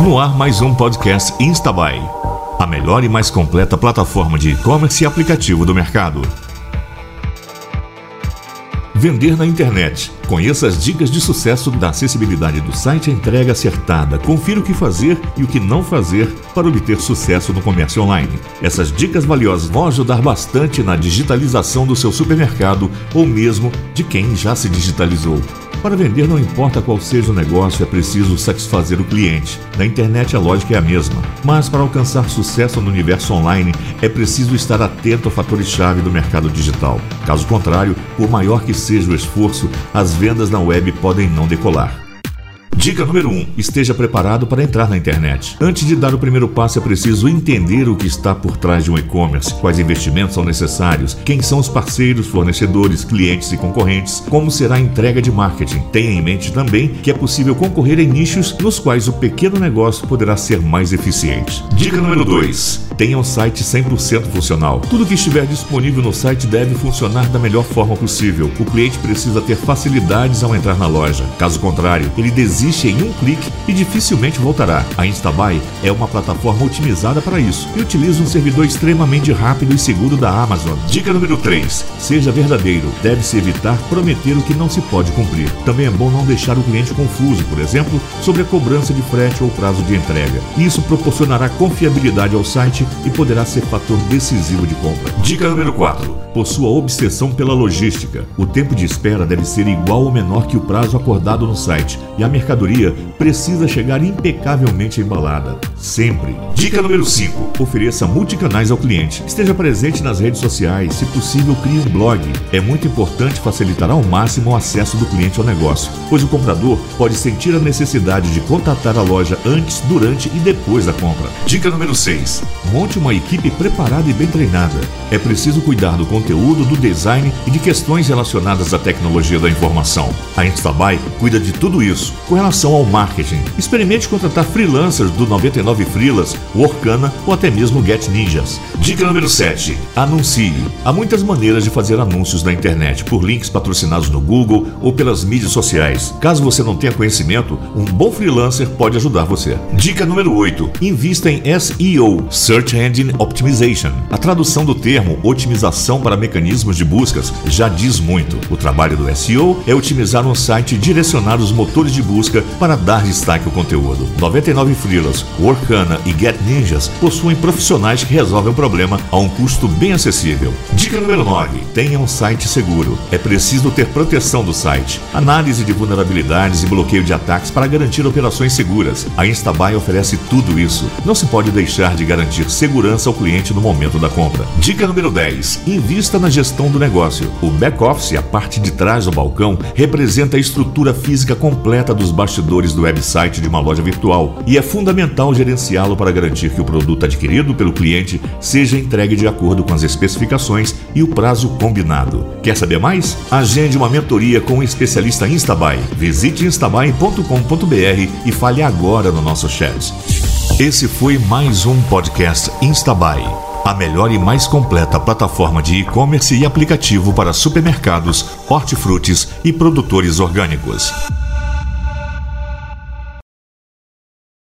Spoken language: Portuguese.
No ar, mais um podcast Instabuy, a melhor e mais completa plataforma de e-commerce e aplicativo do mercado. Vender na internet. Conheça as dicas de sucesso da acessibilidade do site à entrega acertada. Confira o que fazer e o que não fazer para obter sucesso no comércio online. Essas dicas valiosas vão ajudar bastante na digitalização do seu supermercado ou mesmo de quem já se digitalizou. Para vender, não importa qual seja o negócio, é preciso satisfazer o cliente. Na internet a lógica é a mesma. Mas para alcançar sucesso no universo online, é preciso estar atento a fatores-chave do mercado digital. Caso contrário, por maior que seja o esforço, as vendas na web podem não decolar. Dica número 1: um, esteja preparado para entrar na internet. Antes de dar o primeiro passo, é preciso entender o que está por trás de um e-commerce, quais investimentos são necessários, quem são os parceiros, fornecedores, clientes e concorrentes, como será a entrega de marketing. Tenha em mente também que é possível concorrer em nichos nos quais o pequeno negócio poderá ser mais eficiente. Dica número 2: tenha um site 100% funcional. Tudo que estiver disponível no site deve funcionar da melhor forma possível. O cliente precisa ter facilidades ao entrar na loja. Caso contrário, ele desiste em um clique e dificilmente voltará. A Instabuy é uma plataforma otimizada para isso e utiliza um servidor extremamente rápido e seguro da Amazon. Dica número 3: seja verdadeiro. Deve-se evitar prometer o que não se pode cumprir. Também é bom não deixar o cliente confuso, por exemplo, sobre a cobrança de frete ou prazo de entrega. Isso proporcionará confiabilidade ao site e poderá ser fator decisivo de compra. Dica número 4. Possua obsessão pela logística. O tempo de espera deve ser igual ou menor que o prazo acordado no site e a mercadoria precisa chegar impecavelmente embalada. Sempre. Dica número 5. Ofereça multicanais ao cliente. Esteja presente nas redes sociais. Se possível, crie um blog. É muito importante facilitar ao máximo o acesso do cliente ao negócio, pois o comprador pode sentir a necessidade de contatar a loja antes, durante e depois da compra. Dica número 6 monte uma equipe preparada e bem treinada. É preciso cuidar do conteúdo, do design e de questões relacionadas à tecnologia da informação. A Instabuy cuida de tudo isso. Com relação ao marketing, experimente contratar freelancers do 99 Freelas, Workana ou até mesmo Get Ninjas. Dica número 7. Anuncie. Há muitas maneiras de fazer anúncios na internet, por links patrocinados no Google ou pelas mídias sociais. Caso você não tenha conhecimento, um bom freelancer pode ajudar você. Dica número 8. Invista em SEO, Search Engine Optimization. A tradução do termo otimização para mecanismos de buscas já diz muito. O trabalho do SEO é otimizar um site e direcionar os motores de busca para dar destaque ao conteúdo. 99 Freelas, Workana e Get Ninjas possuem profissionais que resolvem o problema a um custo bem acessível. Dica número 9. Tenha um site seguro. É preciso ter proteção do site, análise de vulnerabilidades e bloqueio de ataques para garantir operações seguras. A Instabuy oferece tudo isso. Não se pode deixar de garantir segurança ao cliente no momento da compra. Dica número 10: invista na gestão do negócio. O back-office, a parte de trás do balcão, representa a estrutura física completa dos bastidores do website de uma loja virtual e é fundamental gerenciá-lo para garantir que o produto adquirido pelo cliente seja entregue de acordo com as especificações e o prazo combinado. Quer saber mais? Agende uma mentoria com um especialista Instabuy. Visite instabuy.com.br e fale agora no nosso chat. Esse foi mais um podcast Instabuy, a melhor e mais completa plataforma de e-commerce e aplicativo para supermercados, hortifrutis e produtores orgânicos.